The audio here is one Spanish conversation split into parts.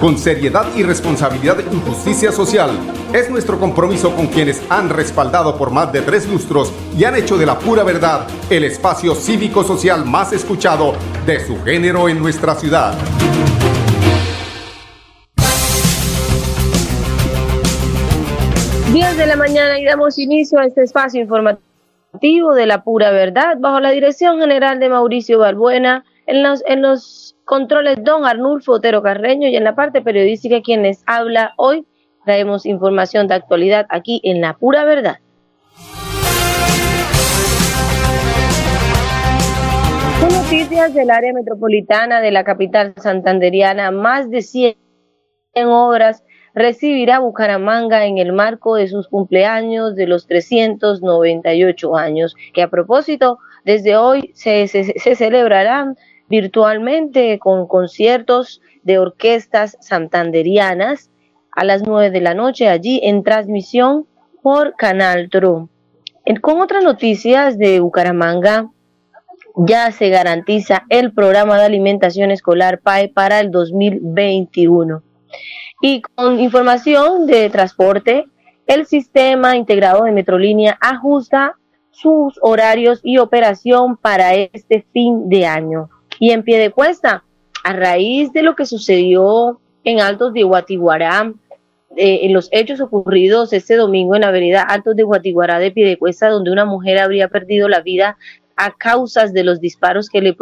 con seriedad y responsabilidad en justicia social. Es nuestro compromiso con quienes han respaldado por más de tres lustros y han hecho de la pura verdad el espacio cívico-social más escuchado de su género en nuestra ciudad. 10 de la mañana y damos inicio a este espacio informativo de la pura verdad bajo la dirección general de Mauricio Balbuena en los, en los controles don Arnulfo Otero Carreño y en la parte periodística quienes habla hoy traemos información de actualidad aquí en la pura verdad. Con noticias del área metropolitana de la capital santanderiana, más de 100 obras recibirá Bucaramanga en el marco de sus cumpleaños de los 398 años, que a propósito, desde hoy se, celebrarán virtualmente con conciertos de orquestas santanderianas a las 9 de la noche allí en transmisión por Canal Tro. Con otras noticias de Bucaramanga, ya se garantiza el programa de alimentación escolar PAE para el 2021. Y con información de transporte, el sistema integrado de Metrolínea ajusta sus horarios y operación para este fin de año. Y en pie de cuesta, a raíz de lo que sucedió en Altos de Guatiguará, eh, en los hechos ocurridos este domingo en la avenida Altos de Guatiguará de Piedecuesta, donde una mujer habría perdido la vida a causas de los disparos que le,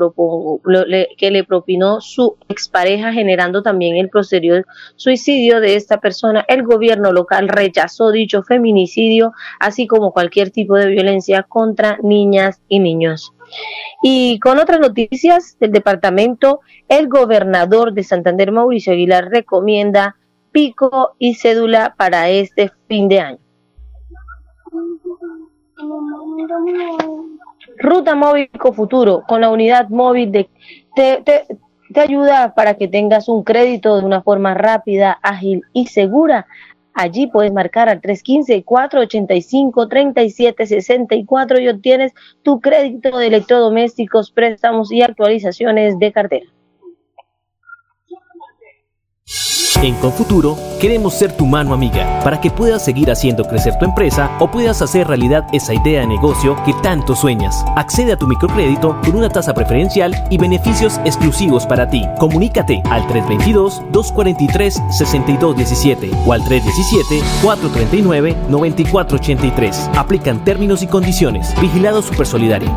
que le propinó su expareja, generando también el posterior suicidio de esta persona. El gobierno local rechazó dicho feminicidio, así como cualquier tipo de violencia contra niñas y niños. Y con otras noticias del departamento, el gobernador de Santander, Mauricio Aguilar, recomienda pico y cédula para este fin de año. Ruta Móvil Futuro con la unidad móvil de, te, te, te ayuda para que tengas un crédito de una forma rápida, ágil y segura. Allí puedes marcar al 315-485-3764 y obtienes tu crédito de electrodomésticos, préstamos y actualizaciones de cartera. En Confuturo queremos ser tu mano amiga para que puedas seguir haciendo crecer tu empresa o puedas hacer realidad esa idea de negocio que tanto sueñas. Accede a tu microcrédito con una tasa preferencial y beneficios exclusivos para ti. Comunícate al 322-243-6217 o al 317-439-9483. Aplican términos y condiciones. Vigilado Supersolidario.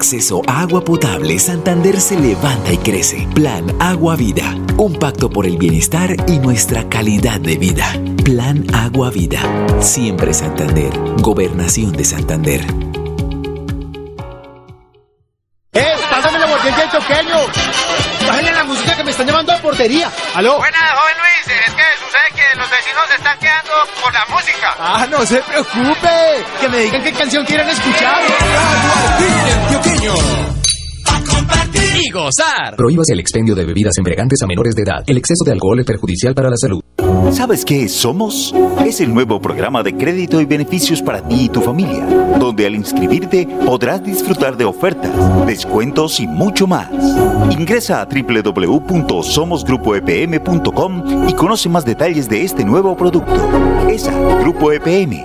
Acceso a agua potable, Santander se levanta y crece. Plan Agua Vida, un pacto por el bienestar y nuestra calidad de vida. Plan Agua Vida, siempre Santander, Gobernación de Santander. ¡Eh! ¡Pásame la del choqueño! ¡Bájenle la música que me están llamando a portería! ¡Aló! Buenas, joven Luis. Es que sucede que los vecinos se están quedando por la música. ¡Ah, no se preocupe! Que me digan qué canción quieren escuchar. Y gozar. Prohíbas el expendio de bebidas embriagantes a menores de edad. El exceso de alcohol es perjudicial para la salud. ¿Sabes qué Somos? Es el nuevo programa de crédito y beneficios para ti y tu familia, donde al inscribirte podrás disfrutar de ofertas, descuentos y mucho más. Ingresa a www.somosgrupoepm.com y conoce más detalles de este nuevo producto. ESA, Grupo EPM,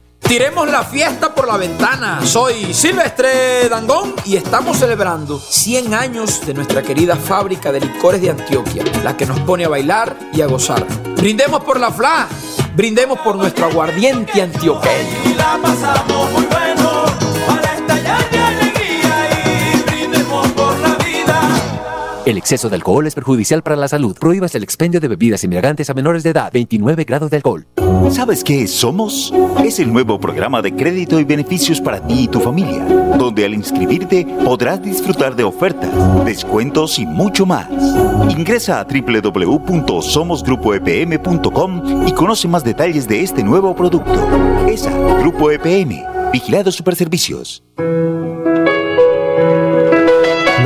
Tiremos la fiesta por la ventana. Soy Silvestre Dangón y estamos celebrando 100 años de nuestra querida fábrica de licores de Antioquia, la que nos pone a bailar y a gozar. Brindemos por la FLA, brindemos por nuestro aguardiente antioqueño. Y la pasamos muy bueno El exceso de alcohol es perjudicial para la salud. Prohíbas el expendio de bebidas embriagantes a menores de edad. 29 grados de alcohol. ¿Sabes qué Somos? Es el nuevo programa de crédito y beneficios para ti y tu familia, donde al inscribirte podrás disfrutar de ofertas, descuentos y mucho más. Ingresa a www.somosgrupoepm.com y conoce más detalles de este nuevo producto. ESA, Grupo EPM, Vigilado Superservicios.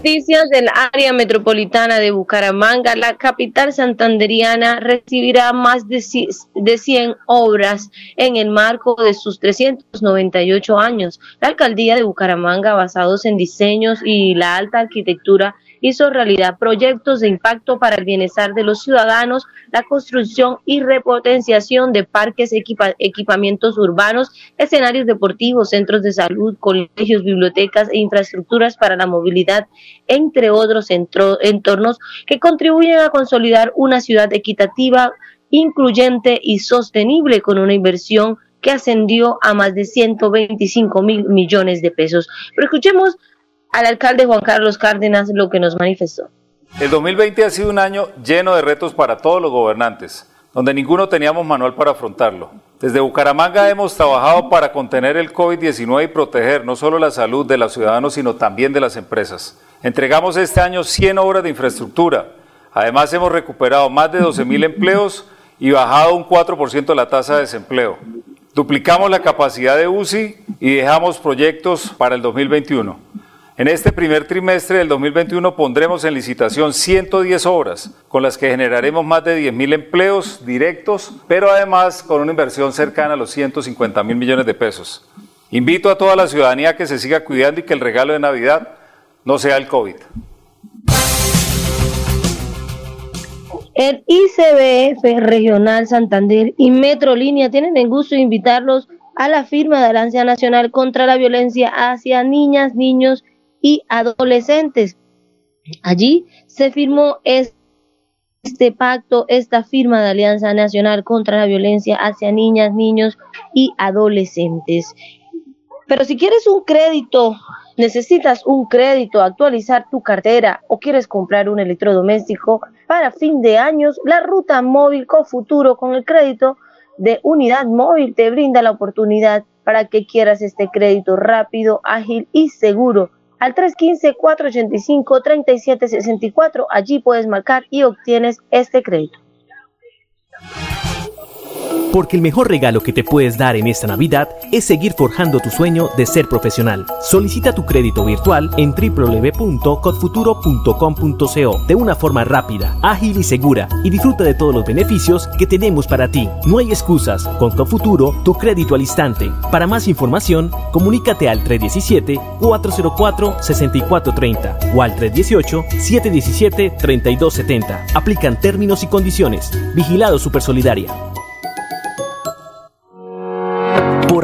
Noticias del área metropolitana de Bucaramanga, la capital santanderiana recibirá más de ci- de 100 obras en el marco de sus 398 años. La alcaldía de Bucaramanga, basados en diseños y la alta arquitectura, hizo realidad proyectos de impacto para el bienestar de los ciudadanos, la construcción y repotenciación de parques, equipa- equipamientos urbanos, escenarios deportivos, centros de salud, colegios, bibliotecas e infraestructuras para la movilidad, entre otros entornos que contribuyen a consolidar una ciudad equitativa, incluyente y sostenible con una inversión que ascendió a más de 125 mil millones de pesos. Pero escuchemos al alcalde Juan Carlos Cárdenas lo que nos manifestó. El 2020 ha sido un año lleno de retos para todos los gobernantes, donde ninguno teníamos manual para afrontarlo. Desde Bucaramanga hemos trabajado para contener el COVID-19 y proteger no solo la salud de los ciudadanos, sino también de las empresas. Entregamos este año 100 obras de infraestructura. Además, hemos recuperado más de 12 mil empleos y bajado un 4% la tasa de desempleo. Duplicamos la capacidad de UCI y dejamos proyectos para el 2021. En este primer trimestre del 2021 pondremos en licitación 110 obras, con las que generaremos más de 10 mil empleos directos, pero además con una inversión cercana a los 150 mil millones de pesos. Invito a toda la ciudadanía a que se siga cuidando y que el regalo de Navidad no sea el COVID. El ICBF Regional Santander y Metrolínea tienen el gusto de invitarlos a la firma de la Alianza Nacional contra la Violencia hacia Niñas, Niños y Adolescentes. Allí se firmó es- este pacto, esta firma de Alianza Nacional contra la Violencia hacia Niñas, Niños y Adolescentes. Pero si quieres un crédito, necesitas un crédito, actualizar tu cartera o quieres comprar un electrodoméstico para fin de años, la ruta móvil con futuro con el crédito de unidad móvil te brinda la oportunidad para que quieras este crédito rápido, ágil y seguro. Al 315-485-3764, allí puedes marcar y obtienes este crédito. Porque el mejor regalo que te puedes dar en esta Navidad es seguir forjando tu sueño de ser profesional. Solicita tu crédito virtual en www.codfuturo.com.co de una forma rápida, ágil y segura y disfruta de todos los beneficios que tenemos para ti. No hay excusas. Con Codfuturo, tu crédito al instante. Para más información, comunícate al 317-404-6430 o al 318-717-3270. Aplican términos y condiciones. Vigilado Supersolidaria.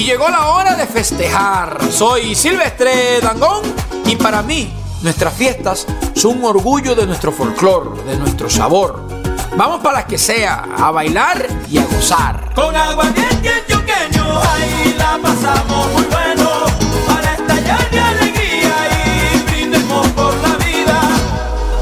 Y llegó la hora de festejar. Soy Silvestre Dangón y para mí nuestras fiestas son un orgullo de nuestro folclor, de nuestro sabor. Vamos para las que sea, a bailar y a gozar. Con aguardiente ahí la pasamos muy bueno. Para estallar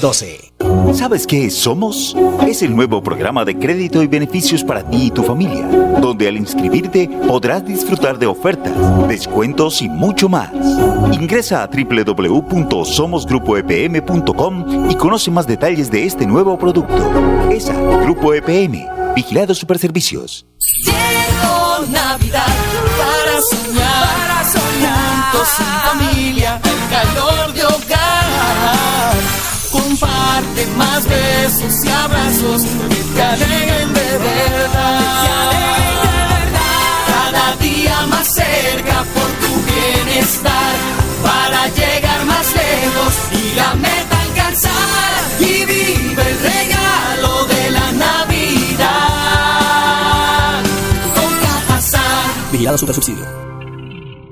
2612. ¿Sabes qué es Somos? Es el nuevo programa de crédito y beneficios para ti y tu familia, donde al inscribirte podrás disfrutar de ofertas, descuentos y mucho más. Ingresa a www.somosgrupoepm.com y conoce más detalles de este nuevo producto. ESA, Grupo EPM, Vigilado Superservicios. Llegó Navidad para soñar, para soñar. Juntos en familia, calor de hogar. Comparte más besos y abrazos que te alegren de verdad. Cada día más cerca por tu bienestar. Para llegar más lejos y la meta alcanzar. Y vive el regalo de la Navidad. Con Cajazán. Vigilado Super Subsidio.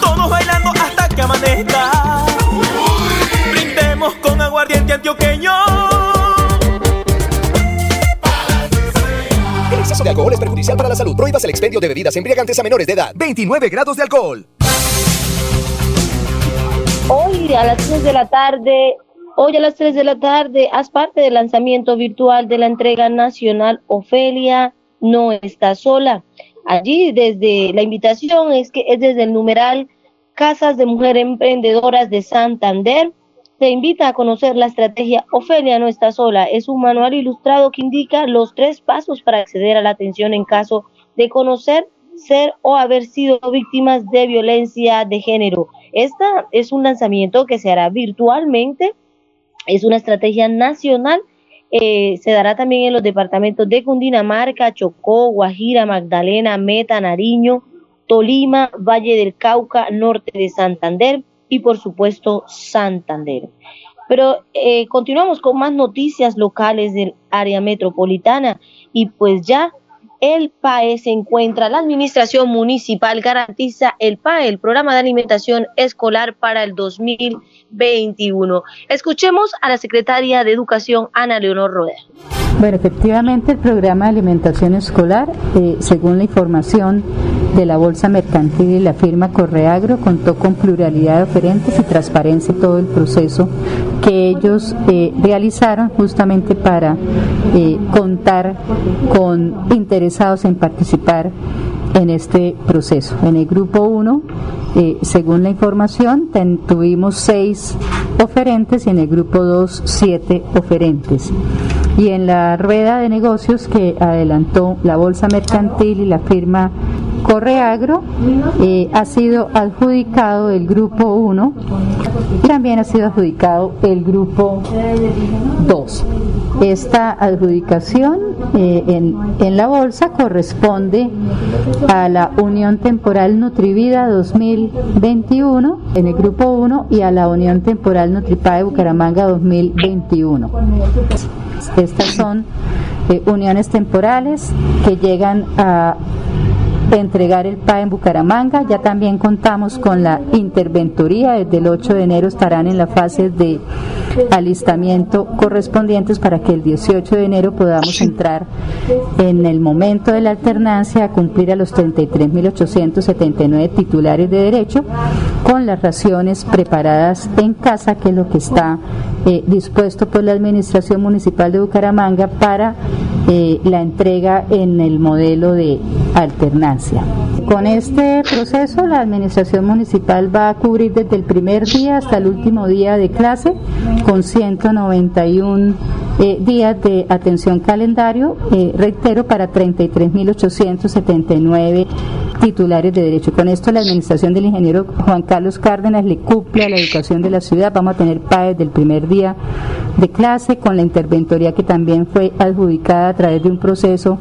Todos bailando hasta que amanezca. Brindemos con aguardiente antioqueño. El exceso de alcohol es perjudicial para la salud. Prohíbas el expendio de bebidas embriagantes a menores de edad. 29 grados de alcohol. Hoy a las 3 de la tarde, hoy a las 3 de la tarde, haz parte del lanzamiento virtual de la entrega nacional Ofelia no está sola. Allí desde la invitación es que es desde el numeral Casas de Mujer Emprendedoras de Santander. Te invita a conocer la estrategia Ofelia no está sola. Es un manual ilustrado que indica los tres pasos para acceder a la atención en caso de conocer, ser o haber sido víctimas de violencia de género. Esta es un lanzamiento que se hará virtualmente. Es una estrategia nacional. Eh, se dará también en los departamentos de Cundinamarca, Chocó, Guajira, Magdalena, Meta, Nariño, Tolima, Valle del Cauca, Norte de Santander y por supuesto Santander. Pero eh, continuamos con más noticias locales del área metropolitana y pues ya el PAE se encuentra, la administración municipal garantiza el PAE, el programa de alimentación escolar para el 2021. Escuchemos a la secretaria de Educación, Ana Leonor Rueda. Bueno, efectivamente el programa de alimentación escolar, eh, según la información de la Bolsa Mercantil y la firma Correagro, contó con pluralidad de oferentes y transparencia en todo el proceso que ellos eh, realizaron justamente para eh, contar con en participar en este proceso. En el grupo 1, eh, según la información, tuvimos seis oferentes y en el grupo 2, siete oferentes. Y en la rueda de negocios que adelantó la Bolsa Mercantil y la firma Correagro eh, ha sido adjudicado el grupo 1 y también ha sido adjudicado el grupo 2. Esta adjudicación eh, en, en, la bolsa corresponde a la Unión Temporal Nutrivida 2021 en el grupo 1 y a la Unión Temporal Nutripa de Bucaramanga 2021. Estas son eh, uniones temporales que llegan a entregar el PA en Bucaramanga. Ya también contamos con la interventoría. Desde el 8 de enero estarán en la fase de alistamiento correspondientes para que el 18 de enero podamos entrar en el momento de la alternancia a cumplir a los 33.879 titulares de derecho con las raciones preparadas en casa, que es lo que está eh, dispuesto por la Administración Municipal de Bucaramanga para eh, la entrega en el modelo de alternancia. Con este proceso, la Administración Municipal va a cubrir desde el primer día hasta el último día de clase con 191 eh, días de atención calendario, eh, reitero, para 33.879 titulares de derecho. Con esto la administración del ingeniero Juan Carlos Cárdenas le cumple a la educación de la ciudad. Vamos a tener PAE del primer día de clase con la interventoría que también fue adjudicada a través de un proceso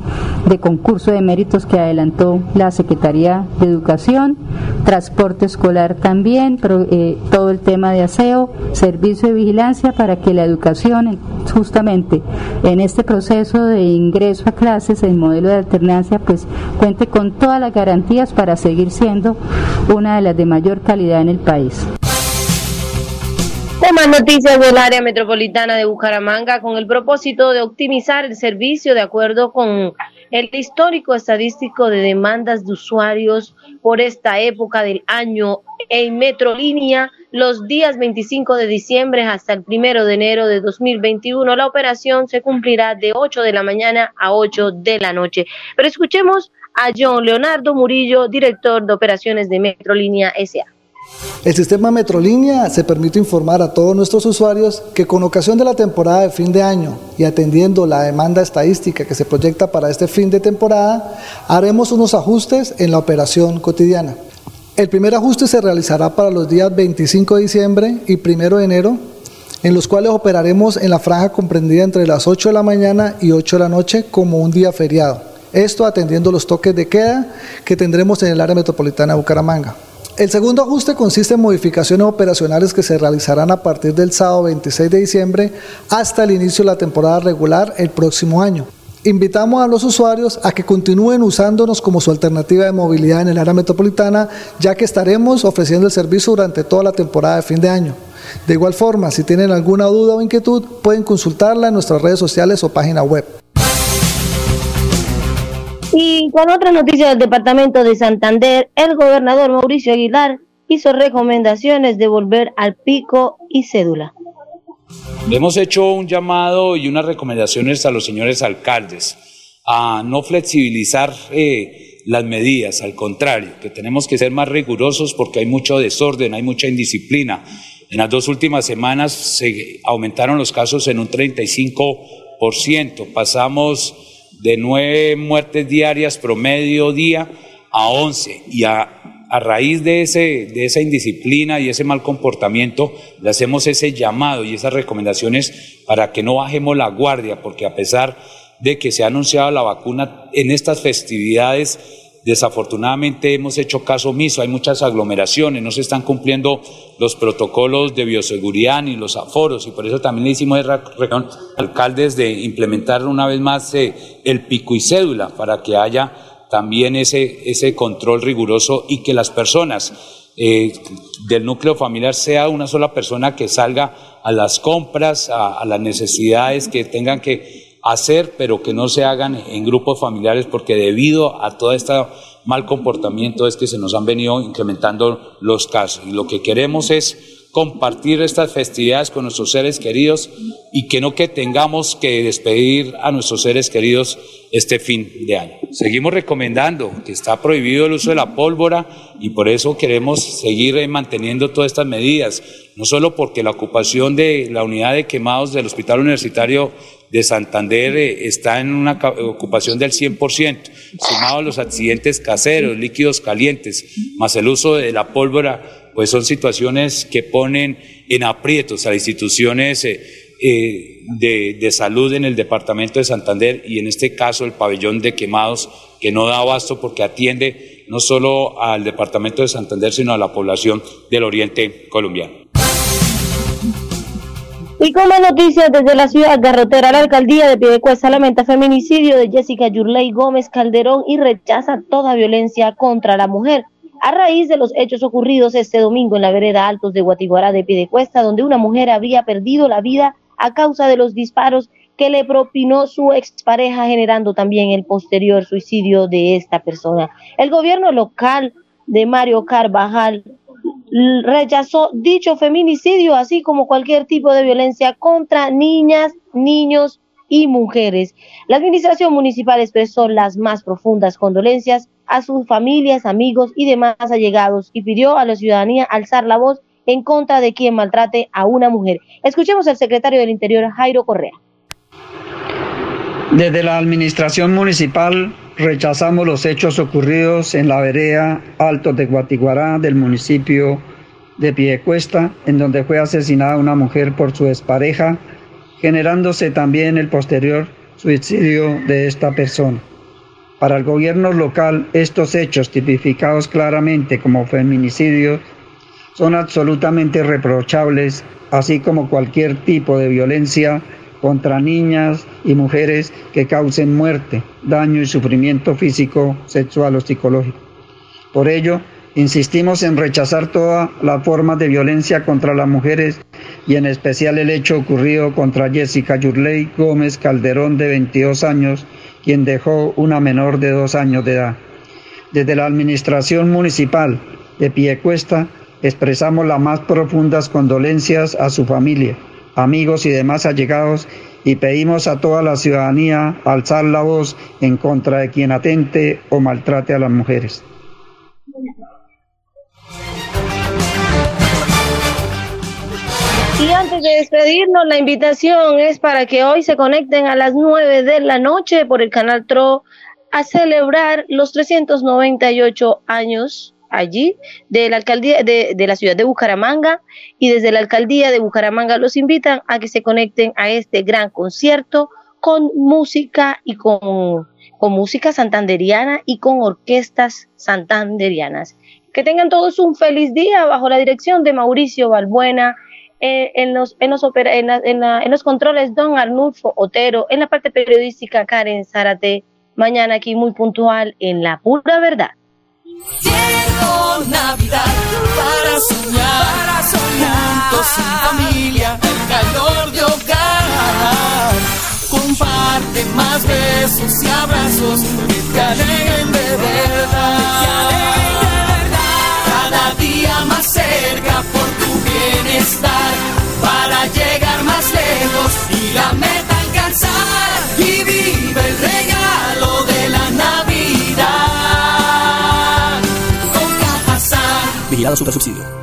de concurso de méritos que adelantó la Secretaría de Educación, transporte escolar también, eh, todo el tema de aseo, servicio de vigilancia para que la educación justamente en este proceso de ingreso a clases en modelo de alternancia pues cuente con todas las garantías para seguir siendo una de las de mayor calidad en el país. Más noticias del área metropolitana de Bucaramanga con el propósito de optimizar el servicio de acuerdo con el histórico estadístico de demandas de usuarios por esta época del año en Metrolínea los días 25 de diciembre hasta el 1 de enero de 2021. La operación se cumplirá de 8 de la mañana a 8 de la noche. Pero escuchemos a John Leonardo Murillo, director de operaciones de Metrolínea SA. El sistema Metrolínea se permite informar a todos nuestros usuarios que con ocasión de la temporada de fin de año y atendiendo la demanda estadística que se proyecta para este fin de temporada, haremos unos ajustes en la operación cotidiana. El primer ajuste se realizará para los días 25 de diciembre y 1 de enero, en los cuales operaremos en la franja comprendida entre las 8 de la mañana y 8 de la noche como un día feriado. Esto atendiendo los toques de queda que tendremos en el área metropolitana de Bucaramanga. El segundo ajuste consiste en modificaciones operacionales que se realizarán a partir del sábado 26 de diciembre hasta el inicio de la temporada regular el próximo año. Invitamos a los usuarios a que continúen usándonos como su alternativa de movilidad en el área metropolitana, ya que estaremos ofreciendo el servicio durante toda la temporada de fin de año. De igual forma, si tienen alguna duda o inquietud, pueden consultarla en nuestras redes sociales o página web. Y con otra noticia del departamento de Santander, el gobernador Mauricio Aguilar hizo recomendaciones de volver al pico y cédula. Hemos hecho un llamado y unas recomendaciones a los señores alcaldes a no flexibilizar eh, las medidas, al contrario, que tenemos que ser más rigurosos porque hay mucho desorden, hay mucha indisciplina. En las dos últimas semanas se aumentaron los casos en un 35%, pasamos de nueve muertes diarias promedio día a once. Y a, raíz de, ese, de esa indisciplina y ese mal comportamiento le hacemos ese llamado y esas recomendaciones para que no bajemos la guardia porque a pesar de que se ha anunciado la vacuna en estas festividades Desafortunadamente hemos hecho caso omiso, hay muchas aglomeraciones, no se están cumpliendo los protocolos de bioseguridad ni los aforos y por eso también le hicimos reunión alcaldes de implementar una vez más eh, el pico y cédula para que haya también ese, ese control riguroso y que las personas eh, del núcleo familiar sea una sola persona que salga a las compras, a las necesidades que tengan que hacer, pero que no se hagan en grupos familiares, porque debido a todo este mal comportamiento es que se nos han venido incrementando los casos. Y lo que queremos es compartir estas festividades con nuestros seres queridos y que no que tengamos que despedir a nuestros seres queridos este fin de año. Seguimos recomendando que está prohibido el uso de la pólvora y por eso queremos seguir eh, manteniendo todas estas medidas, no solo porque la ocupación de la unidad de quemados del Hospital Universitario de Santander eh, está en una ocupación del 100%, sumado a los accidentes caseros, líquidos calientes, más el uso de la pólvora pues son situaciones que ponen en aprietos a las instituciones eh, eh, de, de, salud en el departamento de Santander y en este caso el pabellón de quemados que no da abasto porque atiende no solo al departamento de Santander sino a la población del oriente colombiano. Y como noticias desde la ciudad garrotera, la alcaldía de Piedecuesta lamenta feminicidio de Jessica Yurley Gómez Calderón y rechaza toda violencia contra la mujer a raíz de los hechos ocurridos este domingo en la vereda Altos de Guatiguará de Piedecuesta, donde una mujer había perdido la vida a causa de los disparos que le propinó su expareja, generando también el posterior suicidio de esta persona. El gobierno local de Mario Carvajal rechazó dicho feminicidio, así como cualquier tipo de violencia contra niñas, niños y mujeres. La administración municipal expresó las más profundas condolencias a sus familias, amigos y demás allegados y pidió a la ciudadanía alzar la voz en contra de quien maltrate a una mujer. Escuchemos al secretario del Interior, Jairo Correa. Desde la administración municipal rechazamos los hechos ocurridos en la vereda Altos de Guatiguará del municipio de Piedecuesta, en donde fue asesinada una mujer por su expareja, generándose también el posterior suicidio de esta persona. Para el gobierno local, estos hechos tipificados claramente como feminicidios son absolutamente reprochables, así como cualquier tipo de violencia contra niñas y mujeres que causen muerte, daño y sufrimiento físico, sexual o psicológico. Por ello, insistimos en rechazar todas las formas de violencia contra las mujeres y en especial el hecho ocurrido contra Jessica Yurley Gómez Calderón de 22 años, quien dejó una menor de dos años de edad. Desde la Administración Municipal de Piecuesta expresamos las más profundas condolencias a su familia, amigos y demás allegados y pedimos a toda la ciudadanía alzar la voz en contra de quien atente o maltrate a las mujeres. Y antes de despedirnos, la invitación es para que hoy se conecten a las 9 de la noche por el canal TRO a celebrar los 398 años allí de la alcaldía de, la ciudad de Bucaramanga y desde la alcaldía de Bucaramanga los invitan a que se conecten a este gran concierto con música y con, con música santanderiana y con orquestas santanderianas. Que tengan todos un feliz día bajo la dirección de Mauricio Balbuena eh, en, los, en, los en, la, en, la, en, los controles Don Arnulfo Otero, en la parte periodística Karen Zárate, mañana aquí muy puntual en La Pura Verdad. Llegó Navidad para soñar, para soñar, juntos sin familia, el calor de hogar. Comparte más besos y abrazos que te alegren de verdad. Que alegren de verdad. Cada día más cerca por bienestar para llegar más lejos y la meta alcanzar y vive el regalo de la Navidad con Cajazán. Vigilado Super Subsidio.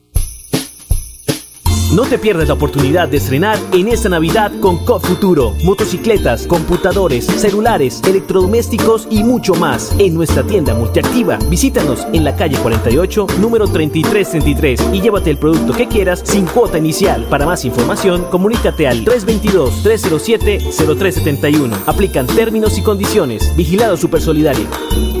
No te pierdas la oportunidad de estrenar en esta Navidad con COP Futuro. Motocicletas, computadores, celulares, electrodomésticos y mucho más en nuestra tienda multiactiva. Visítanos en la calle 48, número 3333 y llévate el producto que quieras sin cuota inicial. Para más información, comunícate al 322-307-0371. Aplican términos y condiciones. Vigilado Super Solidario.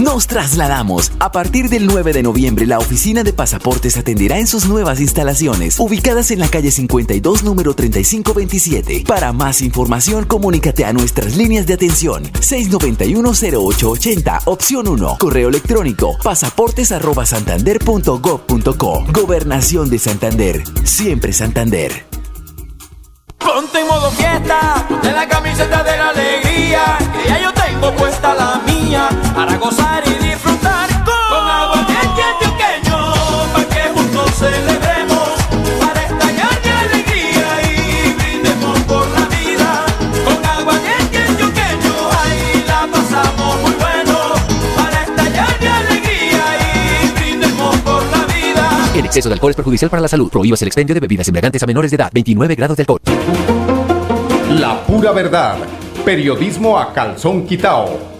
Nos trasladamos. A partir del 9 de noviembre, la oficina de pasaportes atenderá en sus nuevas instalaciones, ubicadas en la calle 52, número 3527. Para más información, comunícate a nuestras líneas de atención 691-0880, opción 1, correo electrónico pasaportes@santander.gov.co. Gobernación de Santander. Siempre Santander. Ponte modo fiesta, de la camiseta de la alegría, ya yo tengo puesta la mía, para gozar y disfrutar con agua antioqueño, para que juntos celebremos, para estallar de alegría y brindemos por la vida, con agua antioqueño, ahí la pasamos muy bueno, para estallar de alegría y brindemos por la vida. El exceso de alcohol es perjudicial para la salud. Prohíbas el expendio de bebidas embriagantes a menores de edad. 29 grados de alcohol. La pura verdad. Periodismo a calzón quitao.